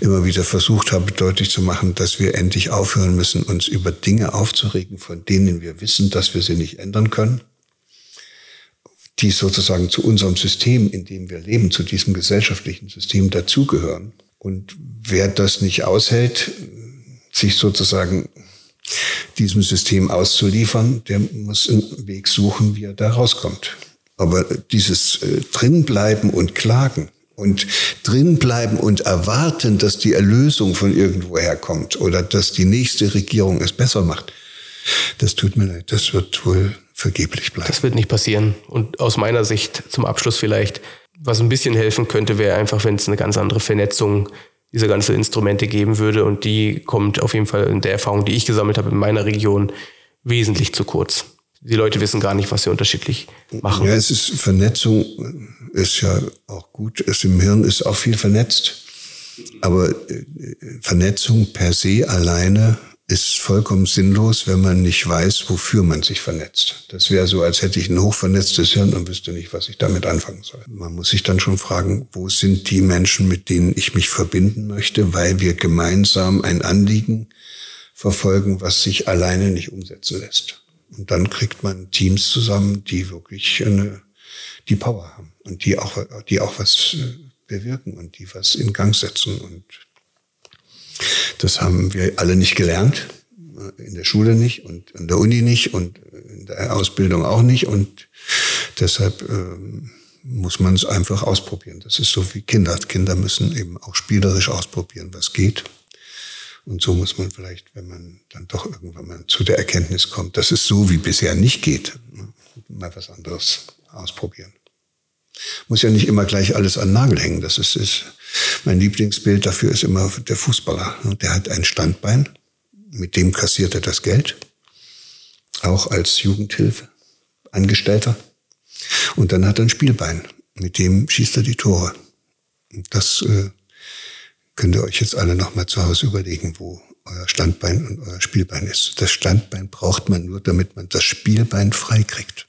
[SPEAKER 2] immer wieder versucht habe, deutlich zu machen, dass wir endlich aufhören müssen, uns über Dinge aufzuregen, von denen wir wissen, dass wir sie nicht ändern können, die sozusagen zu unserem System, in dem wir leben, zu diesem gesellschaftlichen System dazugehören. Und wer das nicht aushält, sich sozusagen diesem System auszuliefern, der muss einen Weg suchen, wie er da rauskommt. Aber dieses äh, drinbleiben und klagen und drinbleiben und erwarten, dass die Erlösung von irgendwoher kommt oder dass die nächste Regierung es besser macht, das tut mir leid, das wird wohl vergeblich bleiben.
[SPEAKER 1] Das wird nicht passieren. Und aus meiner Sicht zum Abschluss vielleicht, was ein bisschen helfen könnte, wäre einfach, wenn es eine ganz andere Vernetzung dieser ganzen Instrumente geben würde. Und die kommt auf jeden Fall in der Erfahrung, die ich gesammelt habe in meiner Region, wesentlich zu kurz die Leute wissen gar nicht, was sie unterschiedlich machen.
[SPEAKER 2] Ja, es ist Vernetzung ist ja auch gut. Es im Hirn ist auch viel vernetzt. Aber äh, Vernetzung per se alleine ist vollkommen sinnlos, wenn man nicht weiß, wofür man sich vernetzt. Das wäre so, als hätte ich ein hochvernetztes Hirn und wüsste nicht, was ich damit anfangen soll. Man muss sich dann schon fragen, wo sind die Menschen, mit denen ich mich verbinden möchte, weil wir gemeinsam ein Anliegen verfolgen, was sich alleine nicht umsetzen lässt. Und dann kriegt man Teams zusammen, die wirklich eine die Power haben und die auch, die auch was äh, bewirken und die was in Gang setzen. Und das haben wir alle nicht gelernt, äh, in der Schule nicht und in der Uni nicht und in der Ausbildung auch nicht. Und deshalb ähm, muss man es einfach ausprobieren. Das ist so wie Kinder. Kinder müssen eben auch spielerisch ausprobieren, was geht. Und so muss man vielleicht, wenn man dann doch irgendwann mal zu der Erkenntnis kommt, dass es so wie bisher nicht geht, mal was anderes ausprobieren. Muss ja nicht immer gleich alles an Nagel hängen. Das ist, ist mein Lieblingsbild dafür ist immer der Fußballer. Der hat ein Standbein, mit dem kassiert er das Geld, auch als Jugendhilfe Angestellter. Und dann hat er ein Spielbein, mit dem schießt er die Tore. Und das äh, könnt ihr euch jetzt alle nochmal zu Hause überlegen, wo euer Standbein und euer Spielbein ist. Das Standbein braucht man nur, damit man das Spielbein freikriegt.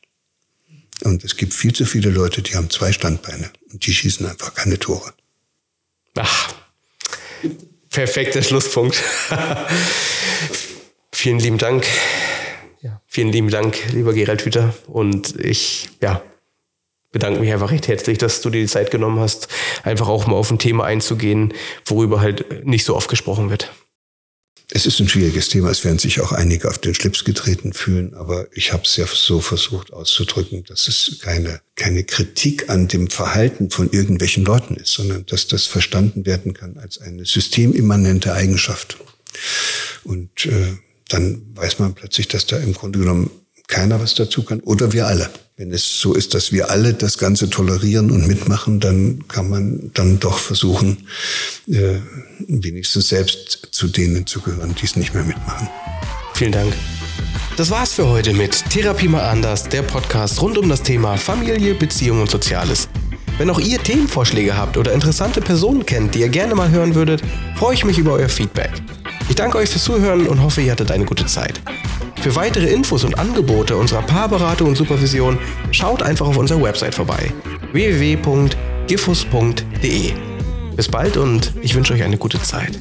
[SPEAKER 2] Und es gibt viel zu viele Leute, die haben zwei Standbeine und die schießen einfach keine Tore.
[SPEAKER 1] Ach, perfekter Schlusspunkt. vielen lieben Dank. Ja, vielen lieben Dank, lieber Gerald Hüther. Und ich, ja, bedanke mich einfach recht herzlich, dass du dir die Zeit genommen hast, einfach auch mal auf ein Thema einzugehen, worüber halt nicht so oft gesprochen wird.
[SPEAKER 2] Es ist ein schwieriges Thema. Es werden sich auch einige auf den Schlips getreten fühlen, aber ich habe es ja so versucht auszudrücken, dass es keine, keine Kritik an dem Verhalten von irgendwelchen Leuten ist, sondern dass das verstanden werden kann als eine systemimmanente Eigenschaft. Und äh, dann weiß man plötzlich, dass da im Grunde genommen keiner was dazu kann oder wir alle. Wenn es so ist, dass wir alle das Ganze tolerieren und mitmachen, dann kann man dann doch versuchen, äh, wenigstens selbst zu denen zu gehören, die es nicht mehr mitmachen.
[SPEAKER 1] Vielen Dank. Das war's für heute mit Therapie mal anders, der Podcast rund um das Thema Familie, Beziehung und Soziales. Wenn auch ihr Themenvorschläge habt oder interessante Personen kennt, die ihr gerne mal hören würdet, freue ich mich über euer Feedback. Ich danke euch fürs Zuhören und hoffe, ihr hattet eine gute Zeit. Für weitere Infos und Angebote unserer Paarberatung und Supervision schaut einfach auf unserer Website vorbei www.gifus.de. Bis bald und ich wünsche euch eine gute Zeit.